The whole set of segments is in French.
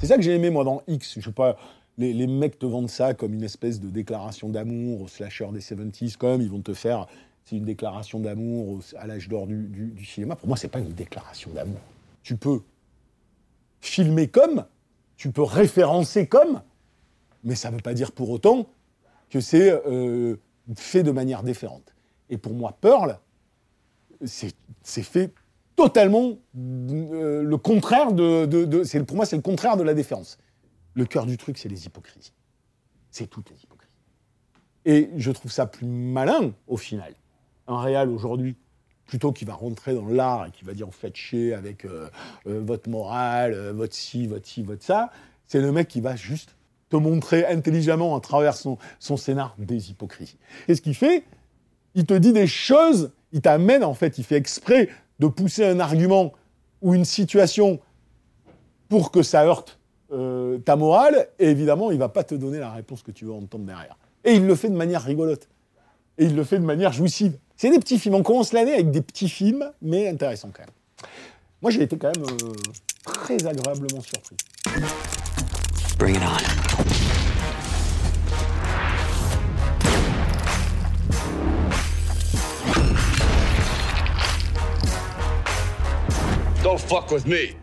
C'est ça que j'ai aimé, moi, dans X. Je pas, les, mecs te vendent ça comme une espèce de déclaration d'amour au slasher des 70s, comme ils vont te faire c'est une déclaration d'amour à l'âge d'or du cinéma. Pour moi, c'est pas une déclaration d'amour. Tu peux filmer comme, tu peux référencer comme, mais ça ne veut pas dire pour autant que c'est euh, fait de manière différente. Et pour moi, Pearl, c'est fait totalement euh, le contraire de, de- de- pour moi c'est le contraire de la déférence. Le cœur du truc, c'est les hypocrisies. C'est toutes les hypocrisies. Et je trouve ça plus malin au final. Un réal aujourd'hui, plutôt qui va rentrer dans l'art et qui va dire vous faites chier avec euh, euh, votre morale, votre ci, votre ci, votre ça, c'est le mec qui va juste te montrer intelligemment à travers son, son scénar des hypocrisies. Et ce qu'il fait, il te dit des choses, il t'amène en fait, il fait exprès de pousser un argument ou une situation pour que ça heurte euh, ta morale, et évidemment, il va pas te donner la réponse que tu veux entendre derrière. Et il le fait de manière rigolote. Et il le fait de manière jouissive. C'est des petits films. On commence l'année avec des petits films, mais intéressants quand même. Moi, j'ai été quand même euh, très agréablement surpris. Bring it on. Fuck with me.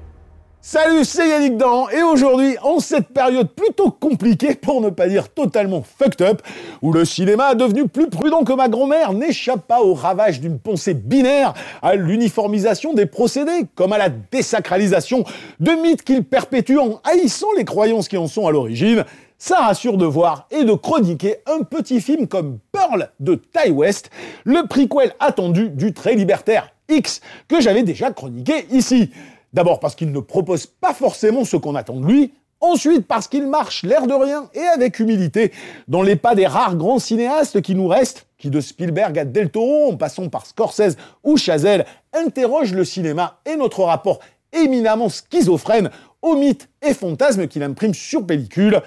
Salut, c'est Yannick Dan, et aujourd'hui, en cette période plutôt compliquée, pour ne pas dire totalement fucked up, où le cinéma, devenu plus prudent que ma grand-mère, n'échappe pas au ravage d'une pensée binaire, à l'uniformisation des procédés, comme à la désacralisation de mythes qu'il perpétue en haïssant les croyances qui en sont à l'origine, ça rassure de voir et de chroniquer un petit film comme Pearl de Ty West, le prequel attendu du très libertaire X, que j'avais déjà chroniqué ici. D'abord parce qu'il ne propose pas forcément ce qu'on attend de lui, ensuite parce qu'il marche l'air de rien et avec humilité dans les pas des rares grands cinéastes qui nous restent, qui de Spielberg à Del Toro, en passant par Scorsese ou Chazelle, interrogent le cinéma et notre rapport éminemment schizophrène aux mythes et fantasmes qu'il imprime sur pellicule,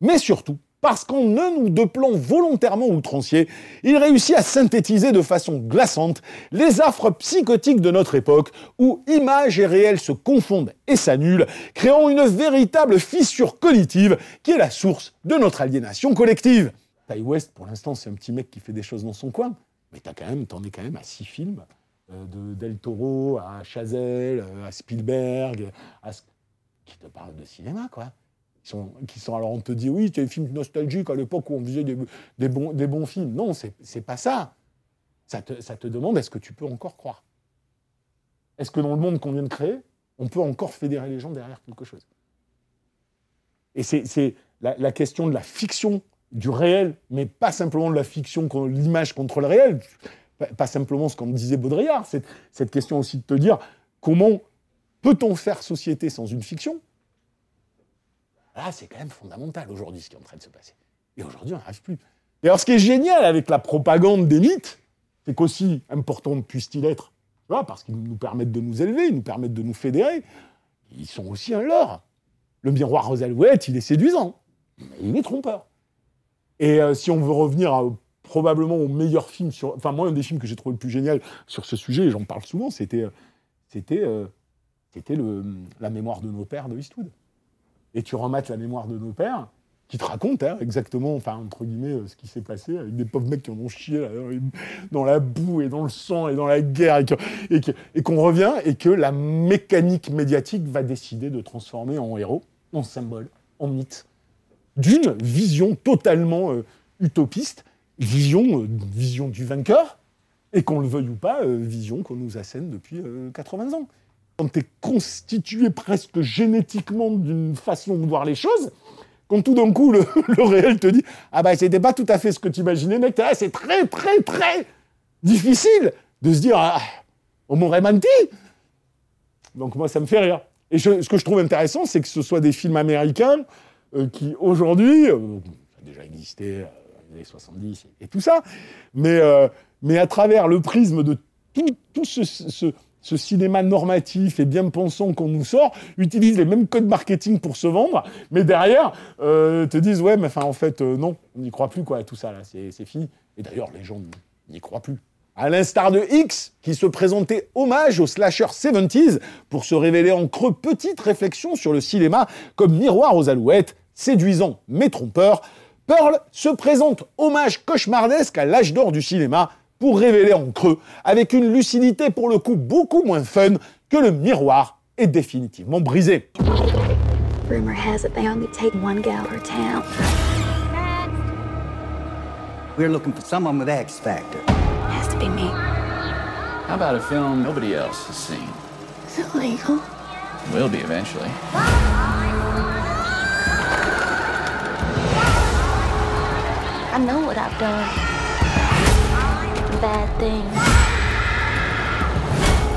mais surtout parce qu'en un ou deux plans volontairement outranciers, il réussit à synthétiser de façon glaçante les affres psychotiques de notre époque, où image et réel se confondent et s'annulent, créant une véritable fissure cognitive qui est la source de notre aliénation collective. Ty West, pour l'instant, c'est un petit mec qui fait des choses dans son coin, mais t'as quand même, t'en es quand même à six films, euh, de Del Toro à Chazelle, euh, à Spielberg, à... qui te parlent de cinéma, quoi qui sont alors on te dit oui, c'est des films nostalgiques à l'époque où on faisait des, bons, des bons films. Non, c'est pas ça. Ça te, ça te demande est-ce que tu peux encore croire? Est-ce que dans le monde qu'on vient de créer, on peut encore fédérer les gens derrière quelque chose? Et c'est la, la question de la fiction, du réel, mais pas simplement de la fiction, l'image contre le réel, pas, simplement ce qu'on disait Baudrillard, cette question aussi de te dire comment peut-on faire société sans une fiction? Là, c'est quand même fondamental aujourd'hui ce qui est en train de se passer. Et aujourd'hui, on n'arrive plus. Et alors, ce qui est génial avec la propagande des mythes, c'est qu'aussi important puisse-t-il être, parce qu'ils nous permettent de nous élever, ils nous permettent de nous fédérer, ils sont aussi un leurre. Le miroir aux alouettes, il est séduisant, mais il est trompeur. Et euh, si on veut revenir probablement au meilleur film. Enfin, moi, un des films que j'ai trouvé le plus génial sur ce sujet, et j'en parle souvent, c'était, euh, euh, la mémoire de nos pères de Eastwood et tu remates la mémoire de nos pères, qui te racontent hein, exactement, enfin, entre guillemets, euh, ce qui s'est passé avec des pauvres mecs qui en ont chié dans, la boue et dans le sang et dans la guerre, et qu'on revient, et que la mécanique médiatique va décider de transformer en héros, en symbole, en mythe, d'une vision totalement euh, utopiste, vision, euh, vision du vainqueur, et qu'on le veuille ou pas, vision qu'on nous assène depuis euh, 80 ans quand tu es constitué presque génétiquement d'une façon de voir les choses, quand tout d'un coup le, réel te dit ah bah c'était pas tout à fait ce que tu imaginais, mec, c'est très très très difficile de se dire ah, on m'aurait menti. Donc moi ça me fait rire. Et ce que je trouve intéressant, c'est que ce soit des films américains euh, qui aujourd'hui, euh, ça a déjà existé euh, dans les années 70 et, tout ça, mais, mais à travers le prisme de tout, ce, ce cinéma normatif et bien pensant qu'on nous sort utilise les mêmes codes marketing pour se vendre, mais derrière te disent ouais, mais enfin en fait non, on n'y croit plus quoi, tout ça là, c'est fini. Et d'ailleurs les gens n'y croient plus. À l'instar de X, qui se présentait hommage au slasher 70s pour se révéler en creux petite réflexion sur le cinéma comme miroir aux alouettes, séduisant mais trompeur, Pearl se présente hommage cauchemardesque à l'âge d'or du cinéma pour révéler en creux, avec une lucidité pour le coup beaucoup moins fun que le miroir est définitivement brisé. Rumor has it they only take one gal per town. We're looking for someone with X factor. has to be me. How about a film nobody else has seen? Is it legal? It will be eventually. I know what I've done. Bad things.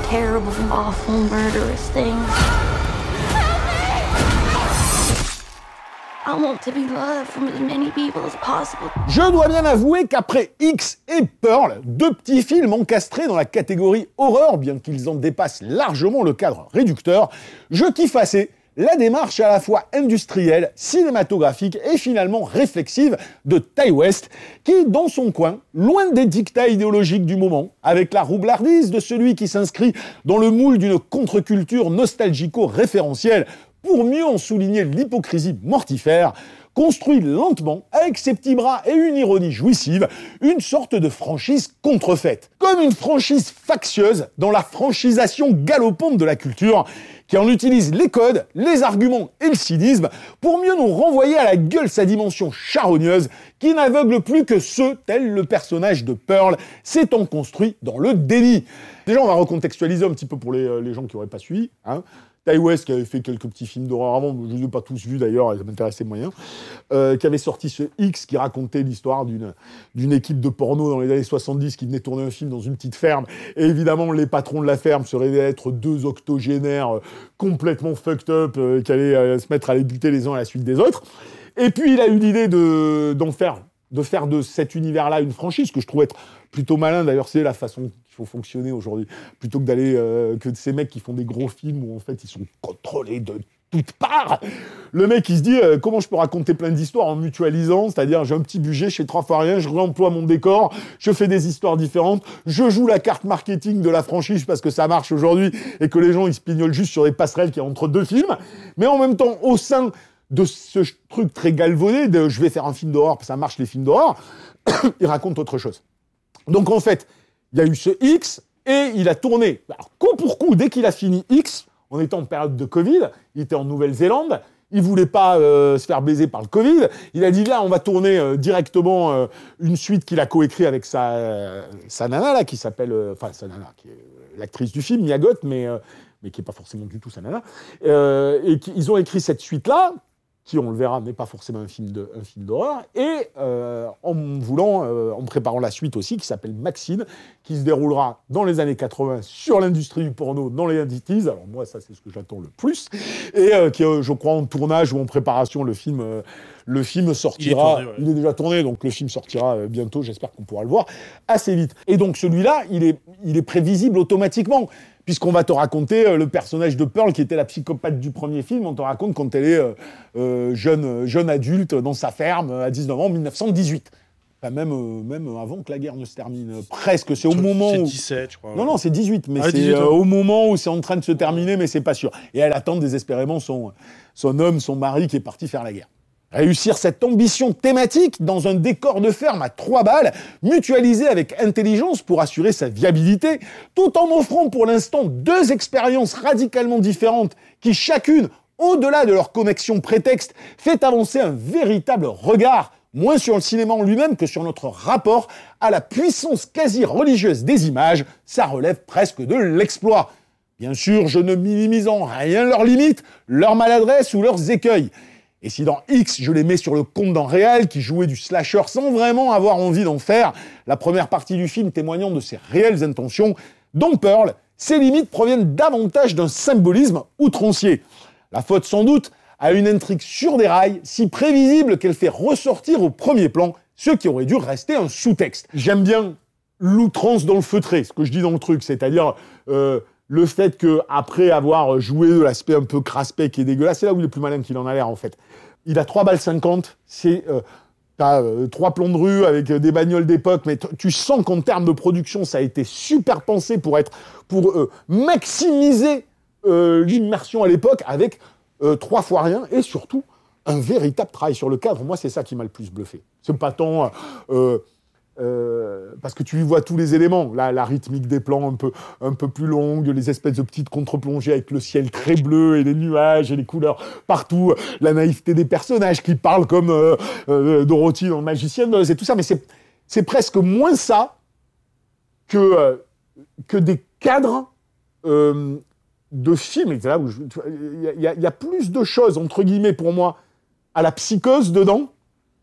Terrible, awful, murderous things. Je dois bien avouer qu'après X et Pearl, deux petits films encastrés dans la catégorie horreur, bien qu'ils en dépassent largement le cadre réducteur, je kiffe assez la démarche à la fois industrielle, cinématographique et finalement réflexive de Ty West, qui, dans son coin, loin des dictats idéologiques du moment, avec la roublardise de celui qui s'inscrit dans le moule d'une contre-culture nostalgico-référentielle, pour mieux en souligner l'hypocrisie mortifère, construit lentement, avec ses petits bras et une ironie jouissive, une sorte de franchise contrefaite. Comme une franchise factieuse dans la franchisation galopante de la culture, qui en utilise les codes, les arguments et le cynisme pour mieux nous renvoyer à la gueule sa dimension charogneuse qui n'aveugle plus que ceux, tel le personnage de Pearl, s'étant construit dans le déni. Déjà, on va recontextualiser un petit peu pour les, euh, gens qui n'auraient pas suivi. Hein. Ty West, qui avait fait quelques petits films d'horreur avant, je ne les ai pas tous vus d'ailleurs, ça m'intéressait moyen, euh, qui avait sorti ce X qui racontait l'histoire d'une équipe de porno dans les années 70 qui venait tourner un film dans une petite ferme. Et évidemment, les patrons de la ferme se être deux octogénaires euh, complètement fucked up euh, qui allaient se mettre à les buter les uns à la suite des autres. Et puis, il a eu l'idée de faire de cet univers-là une franchise, que je trouve être plutôt malin. D'ailleurs, c'est la façon qu'il faut fonctionner aujourd'hui. Plutôt que d'aller, euh, que ces mecs qui font des gros films où en fait ils sont contrôlés de toutes parts. Le mec, il se dit euh, comment je peux raconter plein d'histoires en mutualisant, c'est-à-dire j'ai un petit budget, je fais trois fois rien, je réemploie mon décor, je fais des histoires différentes, je joue la carte marketing de la franchise parce que ça marche aujourd'hui et que les gens ils se pignolent juste sur les passerelles qui y entre deux films, mais en même temps au sein de ce truc très galvaudé de je vais faire un film d'horreur, ça marche les films d'horreur, il raconte autre chose. Donc en fait, il y a eu ce X et il a tourné, alors, coup pour coup, dès qu'il a fini X, on était en période de Covid, il était en Nouvelle-Zélande, il voulait pas euh, se faire baiser par le Covid. Il a dit là, on va tourner euh, directement euh, une suite qu'il a coécrit avec sa, sa nana là, qui s'appelle, enfin sa nana, qui est l'actrice du film, Miyagot, mais mais qui est pas forcément du tout sa nana. et ils ont écrit cette suite là qui, on le verra, n'est pas forcément un film d'horreur, et euh, en voulant, euh, en préparant la suite aussi, qui s'appelle Maxine, qui se déroulera dans les années 80 sur l'industrie du porno dans les 90 Alors moi, ça, c'est ce que j'attends le plus, et euh, qui, je crois, en tournage ou en préparation, le film, le film sortira. Il est, il est, déjà tourné, donc le film sortira bientôt. J'espère qu'on pourra le voir assez vite. Et donc celui-là, il est, il est prévisible automatiquement puisqu'on va te raconter euh, le personnage de Pearl, qui était la psychopathe du premier film, on te raconte quand elle est euh, euh, jeune, jeune adulte dans sa ferme à 19 ans, en 1918. Enfin, même, même avant que la guerre ne se termine. Presque, c'est au moment où... C'est 17, je crois. Non, non, c'est 18, mais ah, c'est au moment où c'est en train de se terminer, mais c'est pas sûr. Et elle attend désespérément son, son homme, son mari, qui est parti faire la guerre. Réussir cette ambition thématique dans un décor de ferme à trois balles, mutualisé avec intelligence pour assurer sa viabilité, tout en offrant pour l'instant deux expériences radicalement différentes qui chacune, au-delà de leur connexion prétexte, fait avancer un véritable regard, moins sur le cinéma en lui-même que sur notre rapport à la puissance quasi religieuse des images, ça relève presque de l'exploit. Bien sûr, je ne minimise en rien leurs limites, leurs maladresses ou leurs écueils. Et si dans X, je les mets sur le compte d'un réel qui jouait du slasher sans vraiment avoir envie d'en faire, la première partie du film témoignant de ses réelles intentions, dans Pearl, ses limites proviennent davantage d'un symbolisme outrancier. La faute sans doute à une intrigue sur des rails, si prévisible qu'elle fait ressortir au premier plan ce qui aurait dû rester un sous-texte. J'aime bien l'outrance dans le feutré, ce que je dis dans le truc, c'est-à-dire euh, le fait que après avoir joué de l'aspect un peu craspec qui est dégueulasse, c'est là où il est plus malin qu'il en a l'air en fait. Il a 3 balles 50, c'est euh, euh, trois plombs de rue avec des bagnoles d'époque, mais tu sens qu'en termes de production, ça a été super pensé pour être pour maximiser l'immersion à l'époque avec trois fois rien et surtout un véritable travail sur le cadre. Moi, c'est ça qui m'a le plus bluffé. C'est pas tant euh, parce que tu y vois tous les éléments, la, la rythmique des plans un peu, un peu plus longue, les espèces de petites contre-plongées avec le ciel très bleu et les nuages et les couleurs partout, la naïveté des personnages qui parlent comme euh, euh Dorothy dans Magicienne et tout ça, mais c'est presque moins ça que, que des cadres de films. Il y, y, a plus de choses, entre guillemets, pour moi, à la psychose dedans,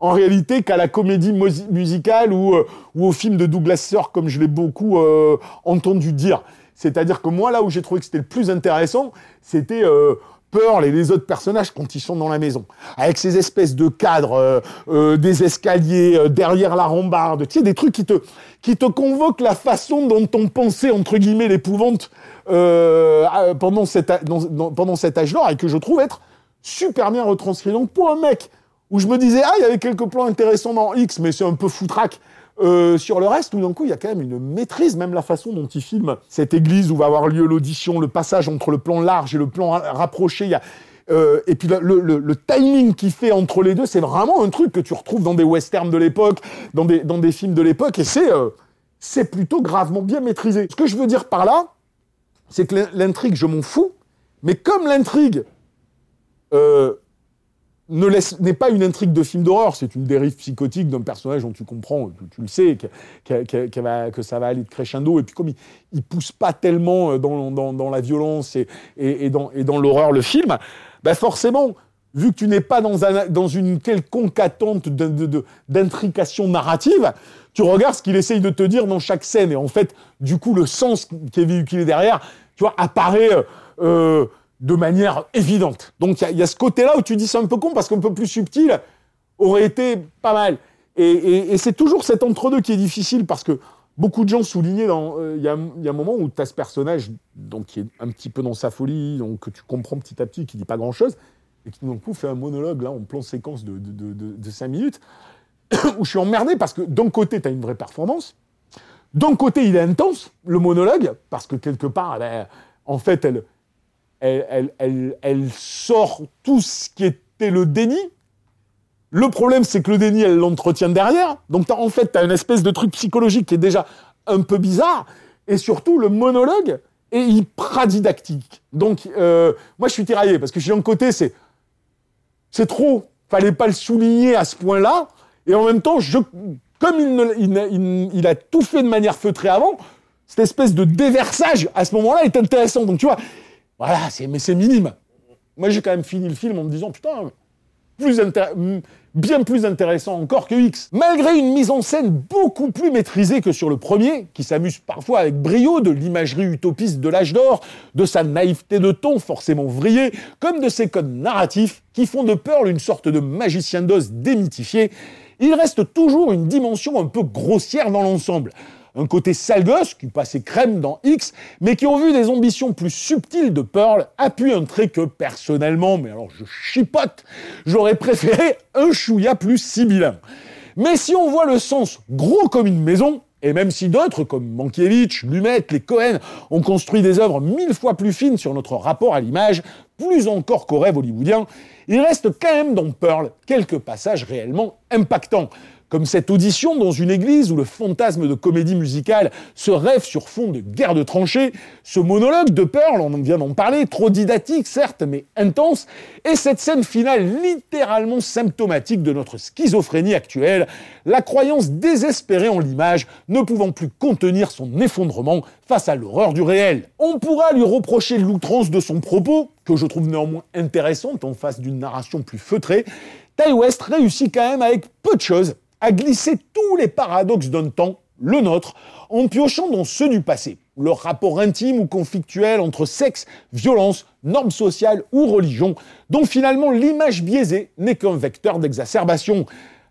en réalité, qu'à la comédie musicale ou, euh, ou, au film de Douglas Sirk, comme je l'ai beaucoup euh, entendu dire. C'est-à-dire que moi, là où j'ai trouvé que c'était le plus intéressant, c'était euh, Pearl et les autres personnages quand ils sont dans la maison. Avec ces espèces de cadres, des escaliers derrière la rambarde, tu sais, des trucs qui te, qui te convoquent la façon dont on pensait, entre guillemets, l'épouvante pendant, cette, pendant cet âge-là, et que je trouve être super bien retranscrit. Donc pour un mec où je me disais, ah, il y avait quelques plans intéressants dans X, mais c'est un peu foutraque euh, sur le reste, tout d'un coup, il y a quand même une maîtrise, même la façon dont il filme cette église où va avoir lieu l'audition, le passage entre le plan large et le plan rapproché. Y a, euh, et puis le, timing qu'il fait entre les deux, c'est vraiment un truc que tu retrouves dans des westerns de l'époque, dans des, dans des films de l'époque, et c'est euh, plutôt gravement bien maîtrisé. Ce que je veux dire par là, c'est que l'intrigue, je m'en fous, mais comme l'intrigue n'est pas une intrigue de film d'horreur, c'est une dérive psychotique d'un personnage dont tu comprends, tu, le sais, que ça va aller de crescendo, et puis comme il, il pousse pas tellement euh, dans, la violence et, dans, l'horreur le film, bah forcément, vu que tu n'es pas dans, une quelconque attente d'intrication narrative, tu regardes ce qu'il essaye de te dire dans chaque scène, et en fait, du coup, le sens qui est véhiculé derrière, tu vois, apparaît... Euh, de manière évidente. Donc il y, a ce côté-là où tu dis c'est un peu con parce qu'un peu plus subtil aurait été pas mal. Et, c'est toujours cet entre-deux qui est difficile parce que beaucoup de gens soulignaient. Euh, il y, a, un moment où tu as ce personnage donc, qui est un petit peu dans sa folie, donc que tu comprends petit à petit, qui dit pas grand-chose, et qui d'un coup fait un monologue là en plan séquence de, de, 5 minutes, où je suis emmerdé parce que d'un côté, tu as une vraie performance, d'un côté, il est intense, le monologue, parce que quelque part, ben, en fait, elle elle, sort tout ce qui était le déni. Le problème, c'est que le déni, elle l'entretient derrière. Donc, en fait, tu as une espèce de truc psychologique qui est déjà un peu bizarre. Et surtout, le monologue est hyper didactique. Donc, euh, moi, je suis tiraillé parce que je suis d'un côté, c'est c'est trop. Fallait pas le souligner à ce point-là. Et en même temps, je, comme il, il, a tout fait de manière feutrée avant, cette espèce de déversage à ce moment-là est intéressant. Donc, tu vois, voilà, mais c'est minime. Moi, j'ai quand même fini le film en me disant, putain, plus bien plus intéressant encore que X. Malgré une mise en scène beaucoup plus maîtrisée que sur le premier, qui s'amuse parfois avec brio de l'imagerie utopiste de l'âge d'or, de sa naïveté de ton forcément vrillé, comme de ses codes narratifs qui font de Pearl une sorte de magicien d'os démythifié, il reste toujours une dimension un peu grossière dans l'ensemble un côté sale qui passait crème dans X, mais qui ont vu des ambitions plus subtiles de Pearl, appuie un trait que personnellement, mais alors je chipote, j'aurais préféré un chouïa plus sibyllin. Mais si on voit le sens gros comme une maison, et même si d'autres, comme Mankiewicz, Lumet, les Cohen, ont construit des œuvres mille fois plus fines sur notre rapport à l'image, plus encore qu'au rêve hollywoodien, il reste quand même dans Pearl quelques passages réellement impactants comme cette audition dans une église où le fantasme de comédie musicale se rêve sur fond de guerre de tranchées, ce monologue de Pearl, on vient d'en parler, trop didactique certes, mais intense, et cette scène finale littéralement symptomatique de notre schizophrénie actuelle, la croyance désespérée en l'image ne pouvant plus contenir son effondrement face à l'horreur du réel. On pourra lui reprocher l'outrance de son propos, que je trouve néanmoins intéressante en face d'une narration plus feutrée, Ty West réussit quand même avec peu de choses à glisser tous les paradoxes d'un temps, le nôtre, en piochant dans ceux du passé. Leur rapport intime ou conflictuel entre sexe, violence, normes sociales ou religion, dont finalement l'image biaisée n'est qu'un vecteur d'exacerbation.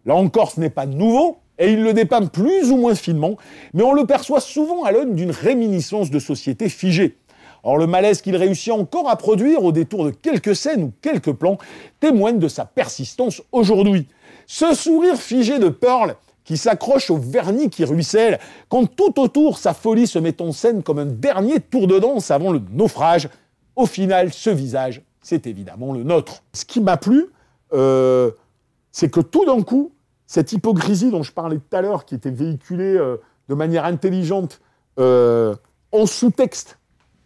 Là encore, ce n'est pas nouveau, et il le dépeint plus ou moins finement, mais on le perçoit souvent à l'aune d'une réminiscence de société figée. Or, le malaise qu'il réussit encore à produire au détour de quelques scènes ou quelques plans témoigne de sa persistance aujourd'hui. Ce sourire figé de Pearl qui s'accroche au vernis qui ruisselle, quand tout autour sa folie se met en scène comme un dernier tour de danse avant le naufrage, au final, ce visage, c'est évidemment le nôtre. Ce qui m'a plu, euh, c'est que tout d'un coup, cette hypocrisie dont je parlais tout à l'heure, qui était véhiculée euh, de manière intelligente euh, en sous-texte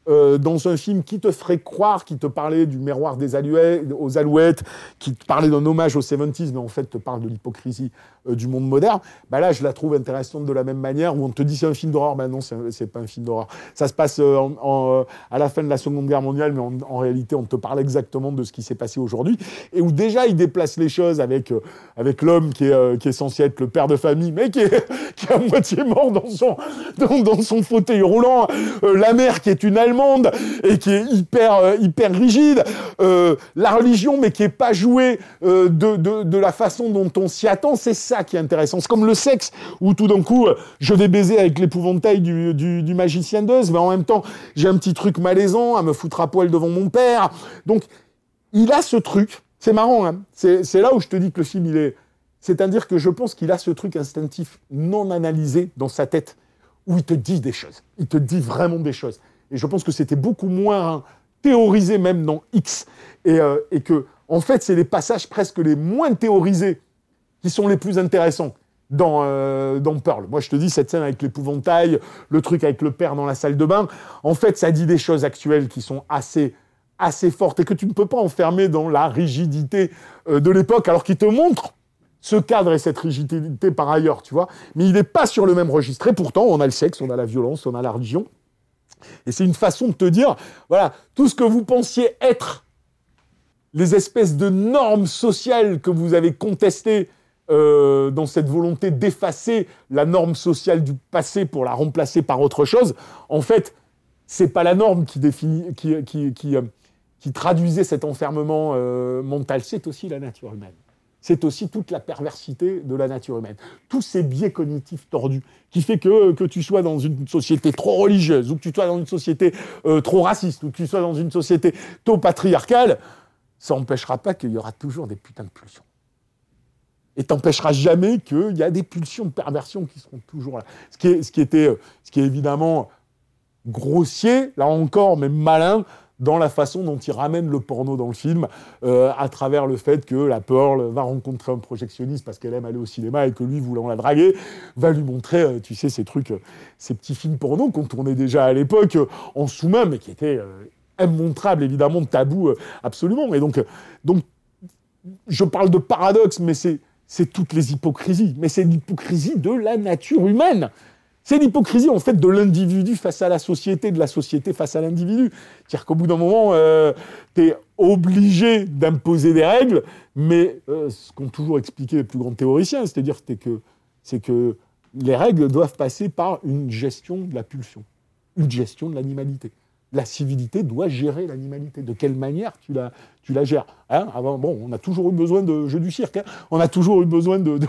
euh, dans un film qui te ferait croire, qui te parlait du miroir des alouettes, aux alouettes, qui te parlait d'un hommage aux 70s, mais en fait te parle de l'hypocrisie euh, du monde moderne, bah là je la trouve intéressante de la même manière, où on te dit c'est un film d'horreur, ben non, c'est pas un film d'horreur. Ça se passe euh, à la fin de la Seconde Guerre mondiale, mais en, réalité on te parle exactement de ce qui s'est passé aujourd'hui, et où déjà il déplace les choses avec, avec l'homme qui qui est censé être le père de famille, mais qui est, qui est à moitié mort dans son, dans son fauteuil roulant, la mère qui est une allemande, monde et qui est hyper, euh, hyper rigide. Euh, la religion, mais qui est pas jouée euh, de, de, la façon dont on s'y attend, c'est ça qui est intéressant. C'est comme le sexe, où tout d'un coup, je vais baiser avec l'épouvantail du, du, du magicien d'Oz, mais en même temps, j'ai un petit truc malaisant à me foutre à poil devant mon père. Donc, il a ce truc. C'est marrant, hein c'est là où je te dis que le film, il est... C'est-à-dire que je pense qu'il a ce truc instinctif non analysé dans sa tête, où il te dit des choses. Il te dit vraiment des choses. Et je pense que c'était beaucoup moins théorisé même dans X. Et, euh, et que, en fait, c'est les passages presque les moins théorisés qui sont les plus intéressants dans, euh, dans Pearl. Moi, je te dis, cette scène avec l'épouvantail, le truc avec le père dans la salle de bain, en fait, ça dit des choses actuelles qui sont assez assez fortes et que tu ne peux pas enfermer dans la rigidité euh, de l'époque, alors qu'il te montre ce cadre et cette rigidité par ailleurs, tu vois. Mais il n'est pas sur le même registre. Et pourtant, on a le sexe, on a la violence, on a la religion. Et c'est une façon de te dire, voilà, tout ce que vous pensiez être les espèces de normes sociales que vous avez contestées euh, dans cette volonté d'effacer la norme sociale du passé pour la remplacer par autre chose, en fait, c'est pas la norme qui définit, qui, euh, traduisait cet enfermement euh, mental, c'est aussi la nature humaine c'est aussi toute la perversité de la nature humaine. Tous ces biais cognitifs tordus qui fait que, tu sois dans une société trop religieuse, ou que tu sois dans une société euh, trop raciste, ou que tu sois dans une société trop patriarcale, ça n'empêchera pas qu'il y aura toujours des putains de pulsions. Et t'empêchera jamais qu'il y a des pulsions de perversion qui seront toujours là. Ce qui est, était, ce qui est évidemment grossier, là encore, mais malin, dans la façon dont il ramène le porno dans le film, euh, à travers le fait que la Pearl va rencontrer un projectionniste parce qu'elle aime aller au cinéma et que lui, voulant la draguer, va lui montrer, euh, tu sais, ces trucs, euh, ces petits films porno qu'on tournait déjà à l'époque en sous-main, mais qui étaient immontrables, évidemment, tabou absolument. Et donc, donc, je parle de paradoxe, mais c'est toutes les hypocrisies. Mais c'est l'hypocrisie de la nature humaine. C'est l'hypocrisie en fait de l'individu face à la société, de la société face à l'individu. C'est-à-dire qu'au bout d'un moment, euh, tu es obligé d'imposer des règles, mais euh, ce qu'ont toujours expliqué les plus grands théoriciens, c'est-à-dire que, c'est que les règles doivent passer par une gestion de la pulsion, une gestion de l'animalité la civilité doit gérer l'animalité. De quelle manière tu la, tu la gères hein? Bon, On a toujours eu besoin de jeux du cirque. Hein. on a toujours eu besoin de,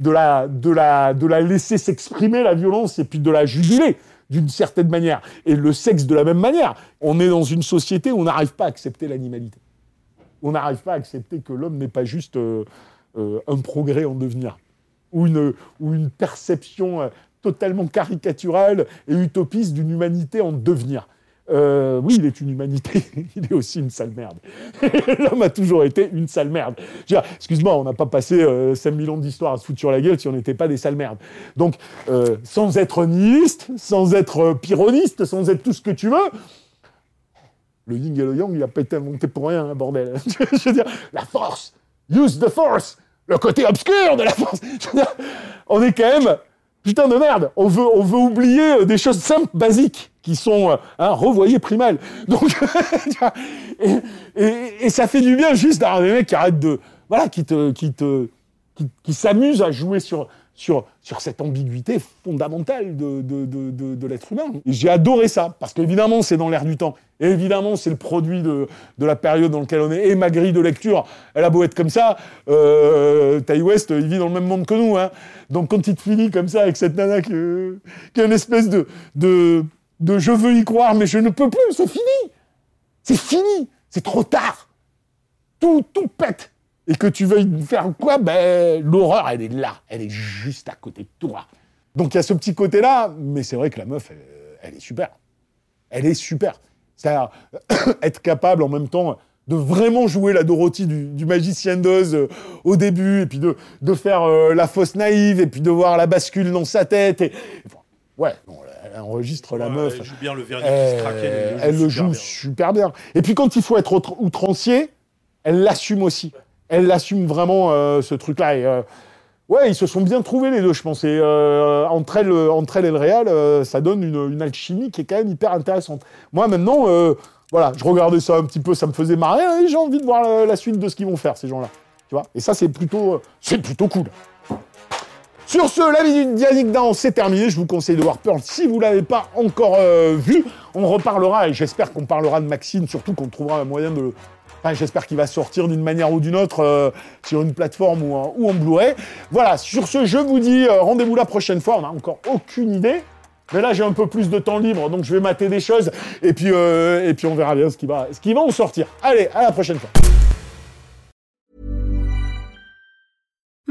de, la, de, la, de la laisser s'exprimer, la violence, et puis de la jubiler d'une certaine manière. Et le sexe de la même manière. On est dans une société où on n'arrive pas à accepter l'animalité. On n'arrive pas à accepter que l'homme n'est pas juste euh, euh, un progrès en devenir. Ou une, ou une perception euh, totalement caricaturale et utopiste d'une humanité en devenir. Euh, oui, il est une humanité, il est aussi une sale merde. L'homme a toujours été une sale merde. Excuse-moi, on n'a pas passé 5000 euh, ans d'histoire à se foutre sur la gueule si on n'était pas des sales merdes. Donc, euh, sans être nihiliste, sans être pyrrhoniste, sans être tout ce que tu veux, le yin et le yang, il n'a pas été inventé pour rien, hein, bordel. Je veux dire, la force, use the force, le côté obscur de la force. on est quand même, putain de merde, on veut, on veut oublier des choses simples, basiques qui sont euh, hein, revoyés primal. Donc, et, ça fait du bien juste d'avoir des mecs qui arrêtent de, voilà, qui te, qui te, qui, qui s'amusent à jouer sur, sur, sur cette ambiguïté fondamentale de, de, de, de l'être humain. J'ai adoré ça, parce qu'évidemment, c'est dans l'air du temps. Évidemment, c'est le produit de, de la période dans laquelle on est. Et ma grille de lecture, elle a beau être comme ça, euh, West, il vit dans le même monde que nous. Hein. Donc quand il te finit comme ça avec cette nana qui, qui a une espèce de, de, de je veux y croire, mais je ne peux plus, c'est fini. C'est fini. C'est trop tard. Tout, tout pète et que tu veuilles faire quoi, ben, l'horreur, elle est là, elle est juste à côté de toi. Donc il y a ce petit côté-là, mais c'est vrai que la meuf, elle, est super. Elle est super. C'est-à-dire être capable en même temps de vraiment jouer la Dorothy du, magicien d'Oz euh, au début, et puis de, de faire euh, la fausse naïve, et puis de voir la bascule dans sa tête. Et, ouais, elle enregistre la meuf. Elle joue bien le vernis elle, elle, le joue super bien. Et puis quand il faut être outrancier, elle l'assume aussi elle assume vraiment euh, ce truc-là. Euh, ouais, ils se sont bien trouvés les deux, je pense. Et euh, entre, elle, entre et le Real, ça donne une, alchimie qui est quand même hyper intéressante. Moi, maintenant, voilà, je regardais ça un petit peu, ça me faisait marrer, hein, j'ai envie de voir la, suite de ce qu'ils vont faire, ces gens-là. Tu vois? Et ça, c'est plutôt, c'est plutôt cool. Sur ce, la de Yannick Dan, c'est terminé. Je vous conseille de voir Pearl si vous ne l'avez pas encore vu. On reparlera, et j'espère qu'on parlera de Maxine, surtout qu'on trouvera un moyen de, J'espère qu'il va sortir d'une manière ou d'une autre euh, sur une plateforme ou, en Blu-ray. Voilà, sur ce, je vous dis euh, rendez-vous la prochaine fois. On n'a encore aucune idée. Mais là, j'ai un peu plus de temps libre, donc je vais mater des choses. Et puis, euh, et puis on verra bien ce qui, va, ce qui va en sortir. Allez, à la prochaine fois.